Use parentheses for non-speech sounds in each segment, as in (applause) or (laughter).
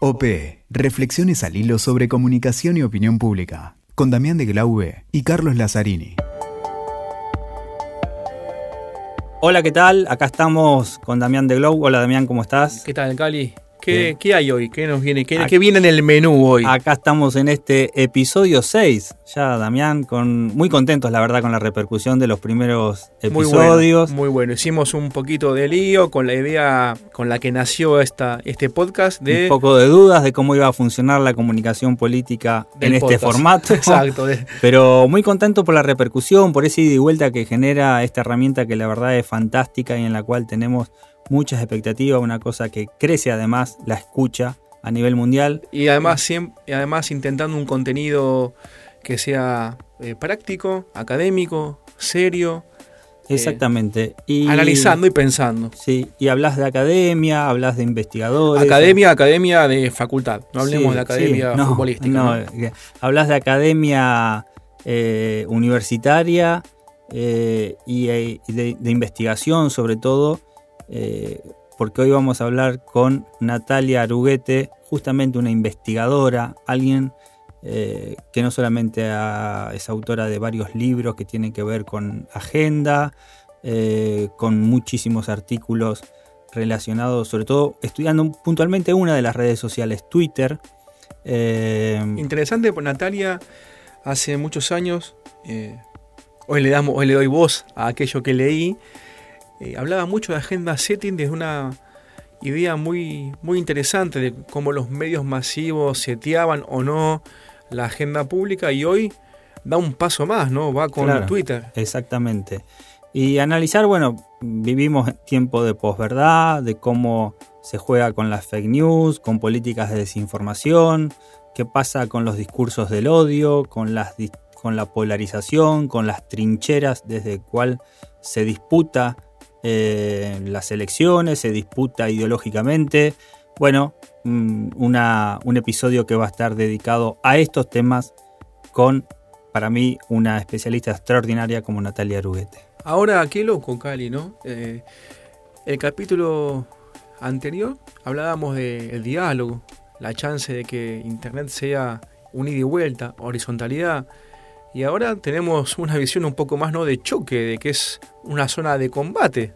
OP. Reflexiones al hilo sobre comunicación y opinión pública. Con Damián de Glaube y Carlos Lazzarini. Hola, ¿qué tal? Acá estamos con Damián de Globe. Hola, Damián, ¿cómo estás? ¿Qué tal, Cali? ¿Qué, hay hoy? ¿Qué nos viene? ¿Qué, viene en el menú hoy? Acá estamos en este episodio 6. Ya, Damián, con, muy contentos, la verdad, con la repercusión de los primeros episodios. Muy bueno, Hicimos un poquito de lío con la idea con la que nació esta, este podcast. De, un poco de dudas de cómo iba a funcionar la comunicación política en este formato. (laughs) Exacto. Pero muy contento por la repercusión, por ese ida y vuelta que genera esta herramienta que la verdad es fantástica y en la cual tenemos muchas expectativas, una cosa que crece además la escucha a nivel mundial. Y además, además intentando un contenido que sea eh, práctico, académico, serio. Eh, Exactamente. y, analizando y pensando. Sí, y hablas de academia, hablas de investigadores. Academia, academia de facultad, no hablemos de academia futbolística. No, eh, hablas de academia universitaria y de, investigación sobre todo eh, porque hoy vamos a hablar con Natalia Aruguete, justamente una investigadora, alguien eh, que no solamente es autora de varios libros que tienen que ver con agenda, eh, con muchísimos artículos relacionados, sobre todo estudiando puntualmente una de las redes sociales, Twitter. Interesante, pues Natalia hace muchos años, hoy, le damos, hoy le doy voz a aquello que leí, eh, hablaba mucho de agenda setting desde una idea muy, muy interesante de cómo los medios masivos seteaban o no la agenda pública y hoy da un paso más, ¿no? Va con Twitter. Exactamente. Y analizar, bueno, vivimos tiempo de posverdad, de cómo se juega con las fake news, con políticas de desinformación, qué pasa con los discursos del odio, con, las, con la polarización, con las trincheras desde el cual se disputa eh, las elecciones, se disputa ideológicamente. Bueno, mm, un episodio que va a estar dedicado a estos temas con, para mí, una especialista extraordinaria como Natalia Aruguete. Ahora, qué loco, Cali, ¿no? Eh, el capítulo anterior hablábamos del diálogo, la chance de que Internet sea un ida y vuelta, horizontalidad. Y ahora tenemos una visión un poco más ¿no? de choque, de que es una zona de combate.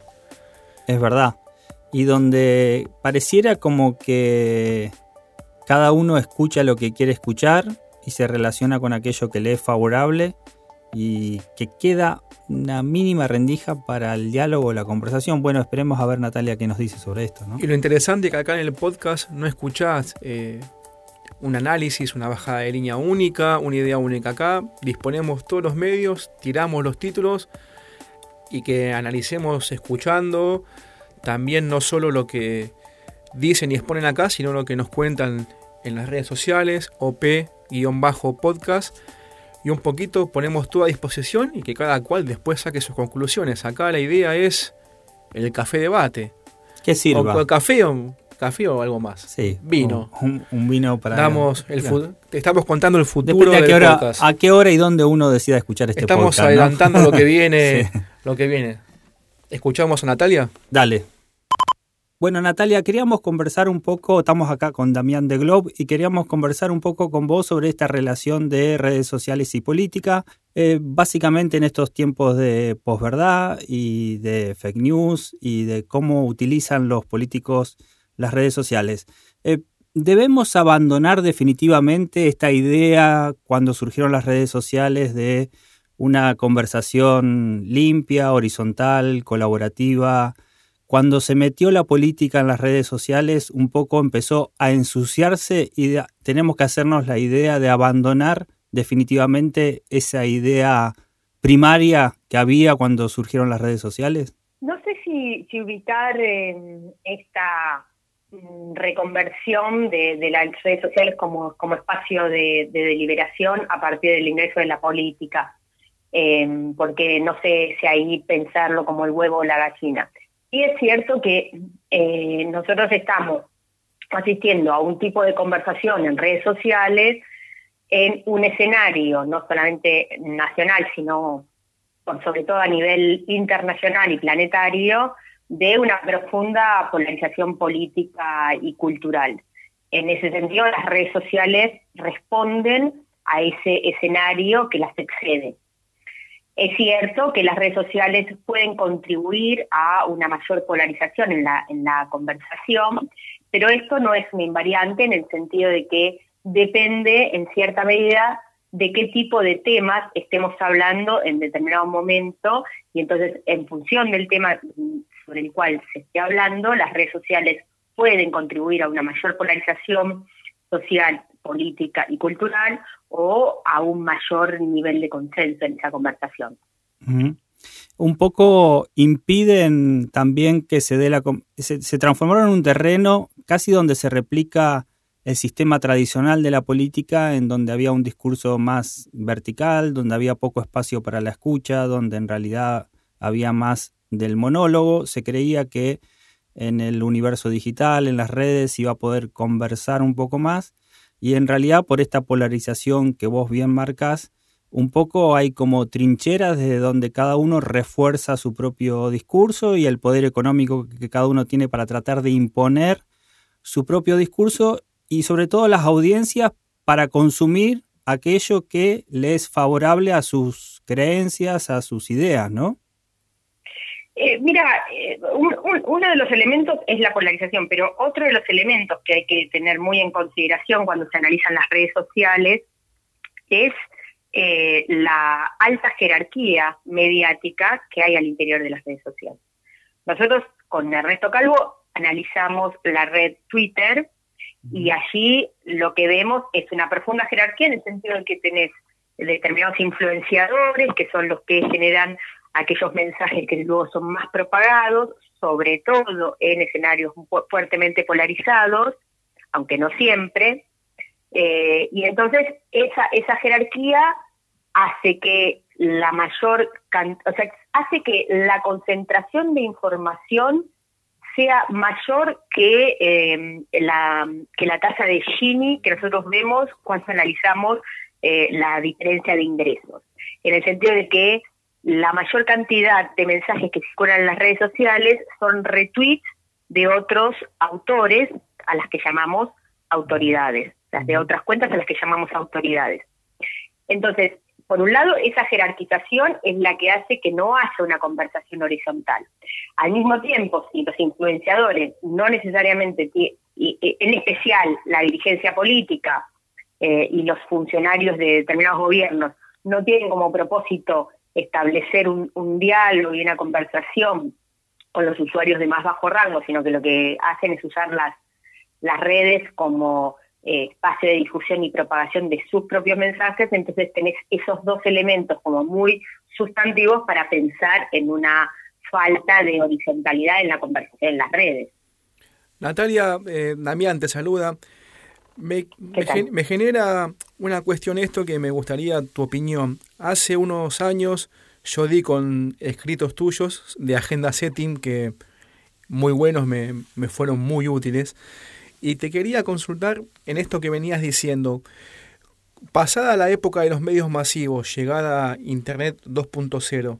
Es verdad. Y donde pareciera como que cada uno escucha lo que quiere escuchar y se relaciona con aquello que le es favorable y que queda una mínima rendija para el diálogo o la conversación. Bueno, esperemos a ver Natalia qué nos dice sobre esto. Y lo interesante es que acá en el podcast no escuchás eh, un análisis, una bajada de línea única, una idea única acá. Disponemos todos los medios, tiramos los títulos y que analicemos escuchando también no solo lo que dicen y exponen acá, sino lo que nos cuentan en las redes sociales, OP-podcast. Y un poquito ponemos todo a disposición y que cada cual después saque sus conclusiones. Acá la idea es el café debate. ¿Qué sirva? O café o café o algo más. Sí. Vino. Un, vino para. Damos el te estamos contando el futuro a qué hora, A qué hora y dónde uno decida escuchar este estamos podcast. Estamos adelantando lo que viene. (laughs) Lo que viene. ¿Escuchamos a Natalia? Dale. Bueno, Natalia, queríamos conversar un poco, estamos acá con Damián de Globe y queríamos conversar un poco con vos sobre esta relación de redes sociales y política. Eh, básicamente en estos tiempos de posverdad y de fake news y de cómo utilizan los políticos las redes sociales. Eh, ¿Debemos abandonar definitivamente esta idea cuando surgieron las redes sociales de una conversación limpia, horizontal, colaborativa? Cuando se metió la política en las redes sociales, un poco empezó a ensuciarse y tenemos que hacernos la idea de abandonar definitivamente esa idea primaria que había cuando surgieron las redes sociales? No sé si, ubicar esta Mm, reconversión de, las redes sociales como, espacio de, deliberación a partir del ingreso de la política, eh, porque no sé si ahí pensarlo como el huevo o la gallina. Y es cierto que eh, nosotros estamos asistiendo a un tipo de conversación en redes sociales en un escenario no solamente nacional, sino sobre todo a nivel internacional y planetario, de una profunda polarización política y cultural. en ese sentido las redes sociales responden a ese escenario que las excede. Es cierto que las redes sociales pueden contribuir a una mayor polarización en la, en la conversación, pero esto no es una invariante en el sentido de que depende en cierta medida de qué tipo de temas estemos hablando en determinado momento y entonces en función del tema sobre el cual se esté hablando, las redes sociales pueden contribuir a una mayor polarización social, política y cultural o a un mayor nivel de consenso en esa conversación. Un poco impiden también que se dé la... Se, se transformaron en un terreno casi donde se replica el sistema tradicional de la política, en donde había un discurso más vertical, donde había poco espacio para la escucha, donde en realidad había más del monólogo. Se creía que en el universo digital, en las redes, iba a poder conversar un poco más. Y en realidad, por esta polarización que vos bien marcás, un poco hay como trincheras desde donde cada uno refuerza su propio discurso y el poder económico que cada uno tiene para tratar de imponer su propio discurso y sobre todo las audiencias para consumir aquello que le es favorable a sus creencias, a sus ideas, ¿no? Eh, mira, eh, uno de los elementos es la polarización, pero otro de los elementos que hay que tener muy en consideración cuando se analizan las redes sociales es eh, la alta jerarquía mediática que hay al interior de las redes sociales. Nosotros con Ernesto Calvo analizamos la red Twitter y allí lo que vemos es una profunda jerarquía en el sentido de que tenés determinados influenciadores que son los que generan aquellos mensajes que luego son más propagados, sobre todo en escenarios fuertemente polarizados, aunque no siempre. Eh, y entonces esa, esa jerarquía hace que la mayor, o sea, hace que la concentración de información sea mayor que, eh, la, que la tasa de Gini que nosotros vemos cuando analizamos eh, la diferencia de ingresos. En el sentido de que la mayor cantidad de mensajes que circulan en las redes sociales son retweets de otros autores a las que llamamos autoridades, las de otras cuentas a las que llamamos autoridades. Entonces, por un lado, esa jerarquización es la que hace que no haya una conversación horizontal. Al mismo tiempo, si los influenciadores no necesariamente, en especial la dirigencia política eh, y los funcionarios de determinados gobiernos, no tienen como propósito establecer un, diálogo y una conversación con los usuarios de más bajo rango, sino que lo que hacen es usar las, las redes como eh, espacio de difusión y propagación de sus propios mensajes, entonces tenés esos dos elementos como muy sustantivos para pensar en una falta de horizontalidad en la conversación en las redes. Natalia, eh, Damián te saluda. Me, me, genera una cuestión esto que me gustaría tu opinión. Hace unos años yo di con escritos tuyos de agenda setting que muy buenos, me, me fueron muy útiles. Y te quería consultar en esto que venías diciendo. Pasada la época de los medios masivos, llegada Internet 2.0,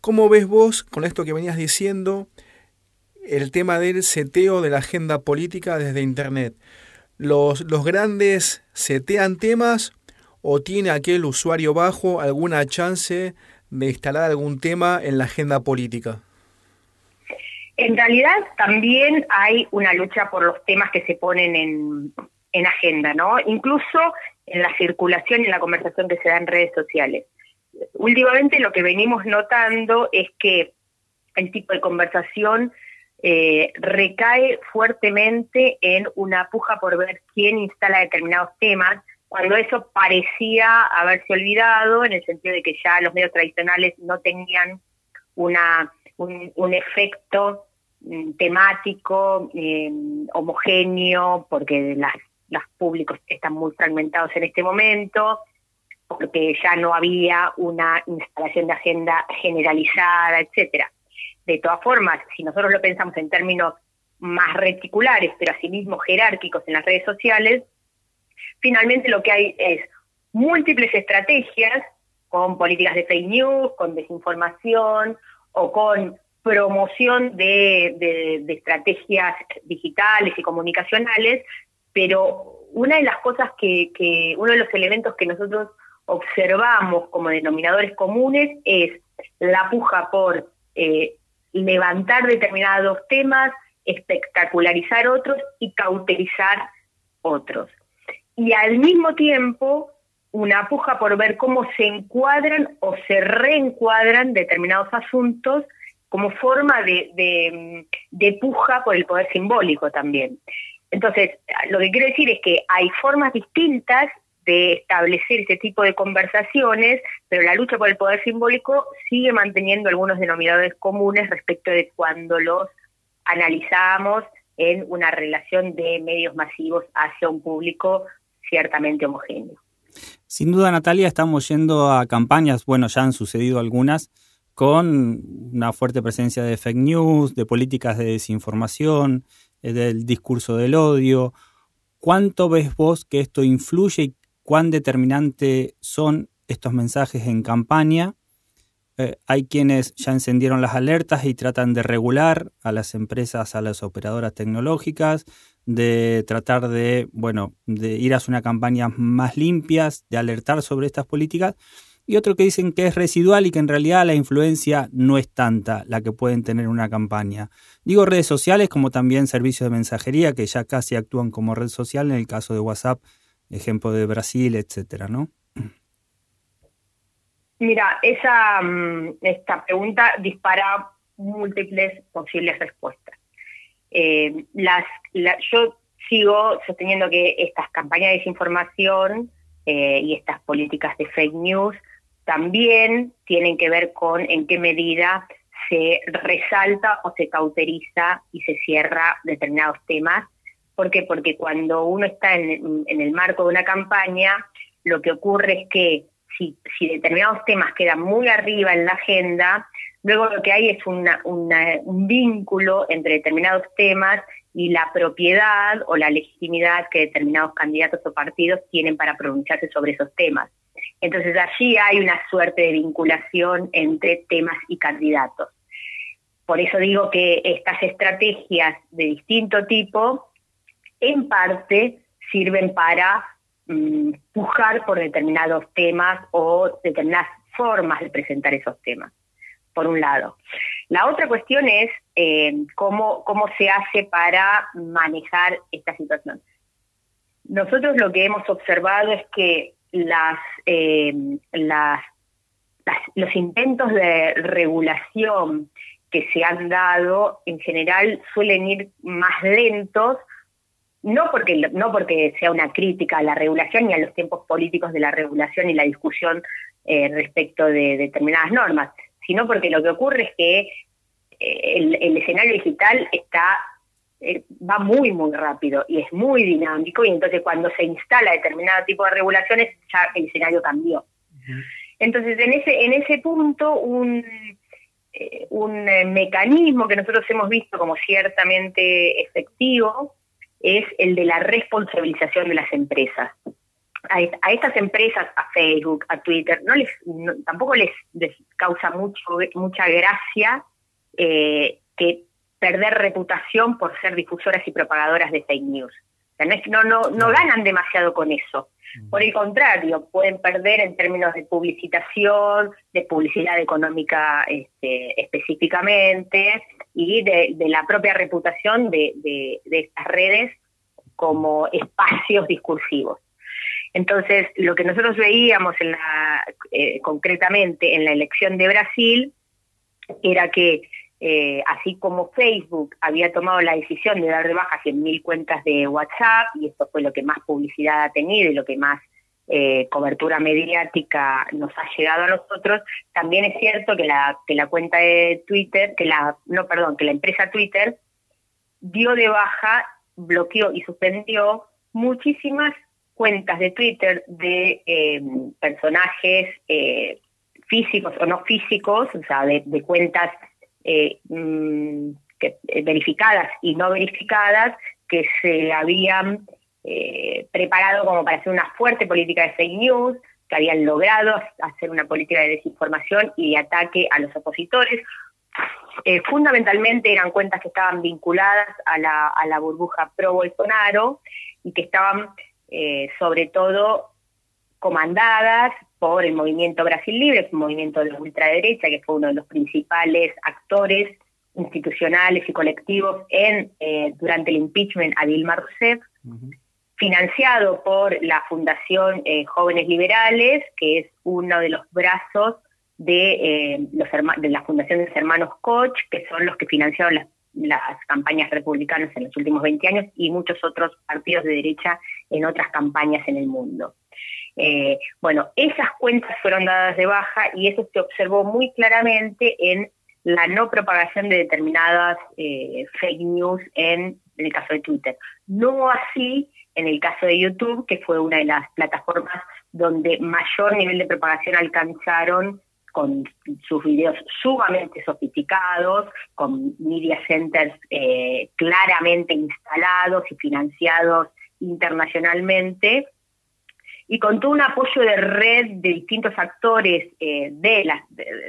¿cómo ves vos con esto que venías diciendo el tema del seteo de la agenda política desde Internet? ¿Los, los grandes setean temas o tiene aquel usuario bajo alguna chance de instalar algún tema en la agenda política? En realidad también hay una lucha por los temas que se ponen en, agenda, ¿no? Incluso en la circulación y en la conversación que se da en redes sociales. Últimamente lo que venimos notando es que el tipo de conversación eh, recae fuertemente en una puja por ver quién instala determinados temas, cuando eso parecía haberse olvidado, en el sentido de que ya los medios tradicionales no tenían una, un efecto Mm, temático, eh, homogéneo, porque las, los públicos están muy fragmentados en este momento, porque ya no había una instalación de agenda generalizada, etcétera. De todas formas, si nosotros lo pensamos en términos más reticulares, pero asimismo jerárquicos en las redes sociales, finalmente lo que hay es múltiples estrategias con políticas de fake news, con desinformación o con promoción de, estrategias digitales y comunicacionales, pero una de las cosas que, que, uno de los elementos que nosotros observamos como denominadores comunes es la puja por eh, levantar determinados temas, espectacularizar otros y cauterizar otros. Y al mismo tiempo, una puja por ver cómo se encuadran o se reencuadran determinados asuntos como forma de, de, puja por el poder simbólico también. Entonces, lo que quiero decir es que hay formas distintas de establecer este tipo de conversaciones, pero la lucha por el poder simbólico sigue manteniendo algunos denominadores comunes respecto de cuando los analizamos en una relación de medios masivos hacia un público ciertamente homogéneo. Sin duda, Natalia, estamos yendo a campañas, bueno, ya han sucedido algunas, con una fuerte presencia de fake news, de políticas de desinformación, eh, del discurso del odio. ¿Cuánto ves vos que esto influye y cuán determinante son estos mensajes en campaña? Eh, hay quienes ya encendieron las alertas y tratan de regular a las empresas, a las operadoras tecnológicas, de tratar de, bueno, de ir a una campañas más limpias, de alertar sobre estas políticas y otro que dicen que es residual y que en realidad la influencia no es tanta la que pueden tener una campaña. Digo redes sociales como también servicios de mensajería que ya casi actúan como red social en el caso de WhatsApp, ejemplo de Brasil, etcétera, ¿no? Mira, esa mm, esta pregunta dispara múltiples posibles respuestas. Eh, las, yo sigo sosteniendo que estas campañas de desinformación eh, y estas políticas de fake news también tienen que ver con en qué medida se resalta o se cauteriza y se cierra determinados temas. ¿Por qué? Porque cuando uno está en, el marco de una campaña, lo que ocurre es que si, determinados temas quedan muy arriba en la agenda, luego lo que hay es un vínculo entre determinados temas y la propiedad o la legitimidad que determinados candidatos o partidos tienen para pronunciarse sobre esos temas. Entonces allí hay una suerte de vinculación entre temas y candidatos. Por eso digo que estas estrategias de distinto tipo, en parte, sirven para mm, pujar por determinados temas o determinadas formas de presentar esos temas, por un lado. La otra cuestión es eh, cómo, cómo se hace para manejar esta situación. Nosotros lo que hemos observado es que eh, las, los intentos de regulación que se han dado en general suelen ir más lentos, no porque, no porque sea una crítica a la regulación ni a los tiempos políticos de la regulación y la discusión eh, respecto de determinadas normas, sino porque lo que ocurre es que eh, el escenario digital está eh, va muy, muy rápido y es muy dinámico y entonces cuando se instala determinado tipo de regulaciones ya el escenario cambió. Entonces en ese, en ese punto un, eh, un mecanismo que nosotros hemos visto como ciertamente efectivo es el de la responsabilización de las empresas. A, estas empresas, a Facebook, a Twitter, no les, tampoco les, causa mucho, mucha gracia que perder reputación por ser difusoras y propagadoras de fake news. no, no, no, ganan demasiado con eso. Por el contrario, pueden perder en términos de publicitación, de publicidad económica este, específicamente y de, la propia reputación de, estas redes como espacios discursivos. Entonces, lo que nosotros veíamos en la, eh, concretamente en la elección de Brasil era que eh, así como Facebook había tomado la decisión de dar de baja 100.000 cuentas de WhatsApp, y esto fue lo que más publicidad ha tenido y lo que más eh, cobertura mediática nos ha llegado a nosotros, también es cierto que la, que la cuenta de Twitter, que la, no, perdón, que la empresa Twitter dio de baja, bloqueó y suspendió muchísimas cuentas de Twitter de eh, personajes físicos o no físicos, o sea, de cuentas eh, mm, eh, verificadas y no verificadas que se habían eh, preparado como para hacer una fuerte política de fake news, que habían logrado hacer una política de desinformación y de ataque a los opositores, Eh, fundamentalmente eran cuentas que estaban vinculadas a la, la burbuja pro-Bolsonaro y que estaban eh, sobre todo comandadas por el movimiento Brasil Libre, un movimiento de ultraderecha que fue uno de los principales actores institucionales y colectivos en eh, durante el impeachment a Dilma Rousseff, financiado por la Fundación eh, Jóvenes Liberales, que es uno de los brazos de, eh, los de la Fundación de los Hermanos Koch, que son los que financiaron las, campañas republicanas en los últimos 20 años y muchos otros partidos de derecha en otras campañas en el mundo. Eh, bueno, esas cuentas fueron dadas de baja y eso se observó muy claramente en la no propagación de determinadas eh, fake news en, el caso de Twitter. No así en el caso de YouTube, que fue una de las plataformas donde mayor nivel de propagación alcanzaron con sus videos sumamente sofisticados, con media centers eh, claramente instalados y financiados internacionalmente, y con todo un apoyo de red de distintos actores eh, de las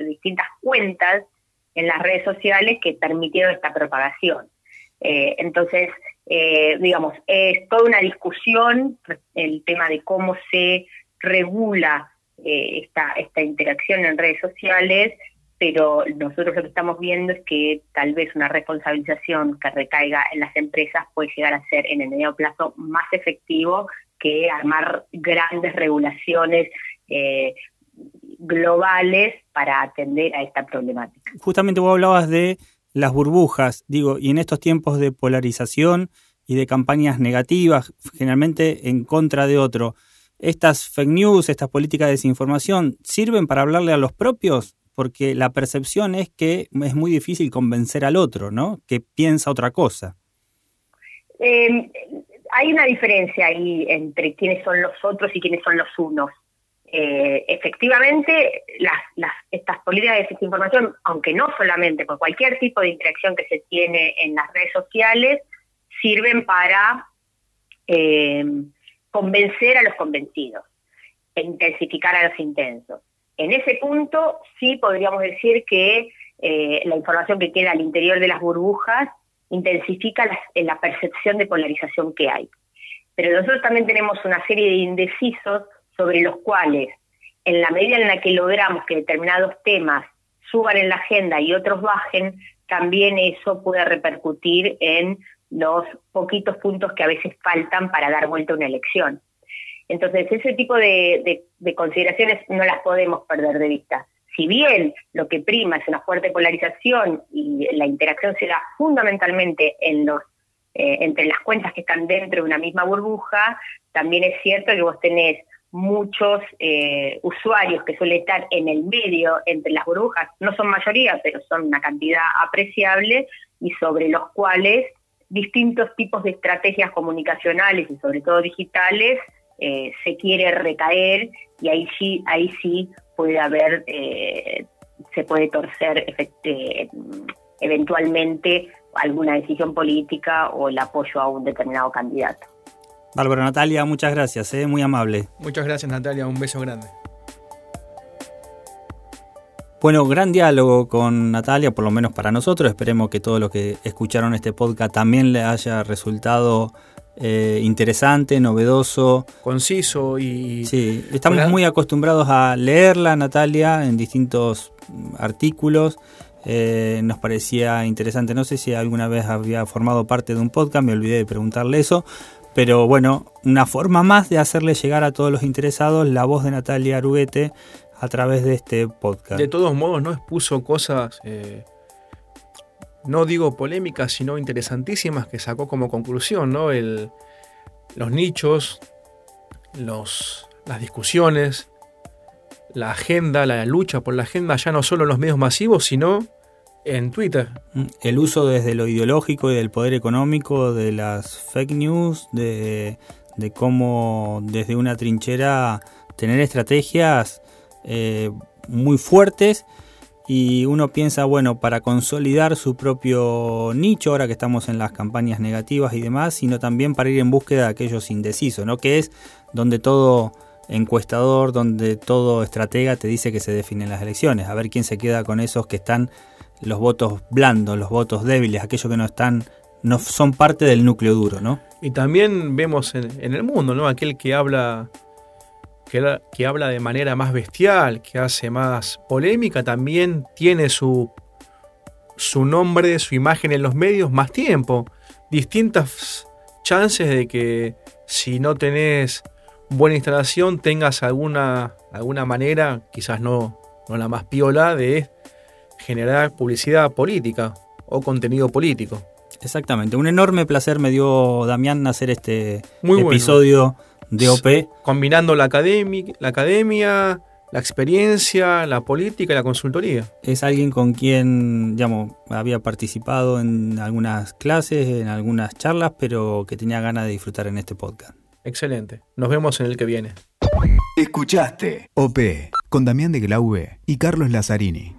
distintas cuentas en las redes sociales que permitieron esta propagación. Eh, entonces, eh, digamos, es toda una discusión el tema de cómo se regula esta, esta interacción en redes sociales, pero nosotros lo que estamos viendo es que tal vez una responsabilización que recaiga en las empresas puede llegar a ser en el medio plazo más efectivo que armar grandes regulaciones eh, globales para atender a esta problemática. Justamente vos hablabas de las burbujas, digo, y en estos tiempos de polarización y de campañas negativas, generalmente en contra de otro, ¿estas fake news, estas políticas de desinformación, sirven para hablarle a los propios? Porque la percepción es que es muy difícil convencer al otro, ¿no? Que piensa otra cosa. Eh, hay una diferencia ahí entre quiénes son los otros y quiénes son los unos. Eh, efectivamente, las, estas políticas de desinformación, aunque no solamente por cualquier tipo de interacción que se tiene en las redes sociales, sirven para eh, convencer a los convencidos, e intensificar a los intensos. En ese punto sí podríamos decir que eh, la información que queda al interior de las burbujas intensifica la, percepción de polarización que hay. Pero nosotros también tenemos una serie de indecisos sobre los cuales, en la medida en la que logramos que determinados temas suban en la agenda y otros bajen, también eso puede repercutir en los poquitos puntos que a veces faltan para dar vuelta a una elección. Entonces, ese tipo de consideraciones no las podemos perder de vista si bien lo que prima es una fuerte polarización y la interacción se da fundamentalmente eh, entre las cuentas que están dentro de una misma burbuja, también es cierto que vos tenés muchos eh, usuarios que suelen estar en el medio entre las burbujas, no son mayoría, pero son una cantidad apreciable y sobre los cuales distintos tipos de estrategias comunicacionales y sobre todo digitales eh, se quiere recaer y ahí sí, ahí sí puede haber, eh, se puede torcer eventualmente alguna decisión política o el apoyo a un determinado candidato. Bárbara Natalia, muchas gracias, ¿eh? muy amable. Muchas gracias Natalia, un beso grande. Bueno, gran diálogo con Natalia, por lo menos para nosotros. Esperemos que todos los que escucharon este podcast también le haya resultado eh, interesante, novedoso. Conciso y... Sí, estamos muy acostumbrados a leerla, Natalia, en distintos artículos. Eh, nos parecía interesante, no sé si alguna vez había formado parte de un podcast, me olvidé de preguntarle eso, pero bueno, una forma más de hacerle llegar a todos los interesados la voz de Natalia Aruguete a través de este podcast. De todos modos, no expuso cosas... Eh, no digo polémicas, sino interesantísimas que sacó como conclusión, ¿no? El, los nichos, los, las discusiones, la agenda, la lucha por la agenda, ya no solo en los medios masivos, sino en Twitter. El uso desde lo ideológico y del poder económico, de las fake news, de, de cómo desde una trinchera tener estrategias eh, muy fuertes y uno piensa, bueno, para consolidar su propio nicho, ahora que estamos en las campañas negativas y demás, sino también para ir en búsqueda de aquellos indecisos, ¿no? Que es donde todo encuestador, donde todo estratega te dice que se definen las elecciones, a ver quién se queda con esos que están los votos blandos, los votos débiles, aquellos que no están, no son parte del núcleo duro, ¿no? Y también vemos en, el mundo, ¿no? Aquel que habla, que, habla de manera más bestial, que hace más polémica, también tiene su, su nombre, su imagen en los medios más tiempo. Distintas chances de que si no tenés buena instalación tengas alguna, alguna manera, quizás no, no la más piola, de generar publicidad política o contenido político. Exactamente, un enorme placer me dio Damián hacer este episodio de OP. Combinando la, academia, la academia, la experiencia, la política y la consultoría. Es alguien con quien, digamos, había participado en algunas clases, en algunas charlas, pero que tenía ganas de disfrutar en este podcast. Excelente. Nos vemos en el que viene. Escuchaste OP con Damián de Glaube y Carlos Lazzarini.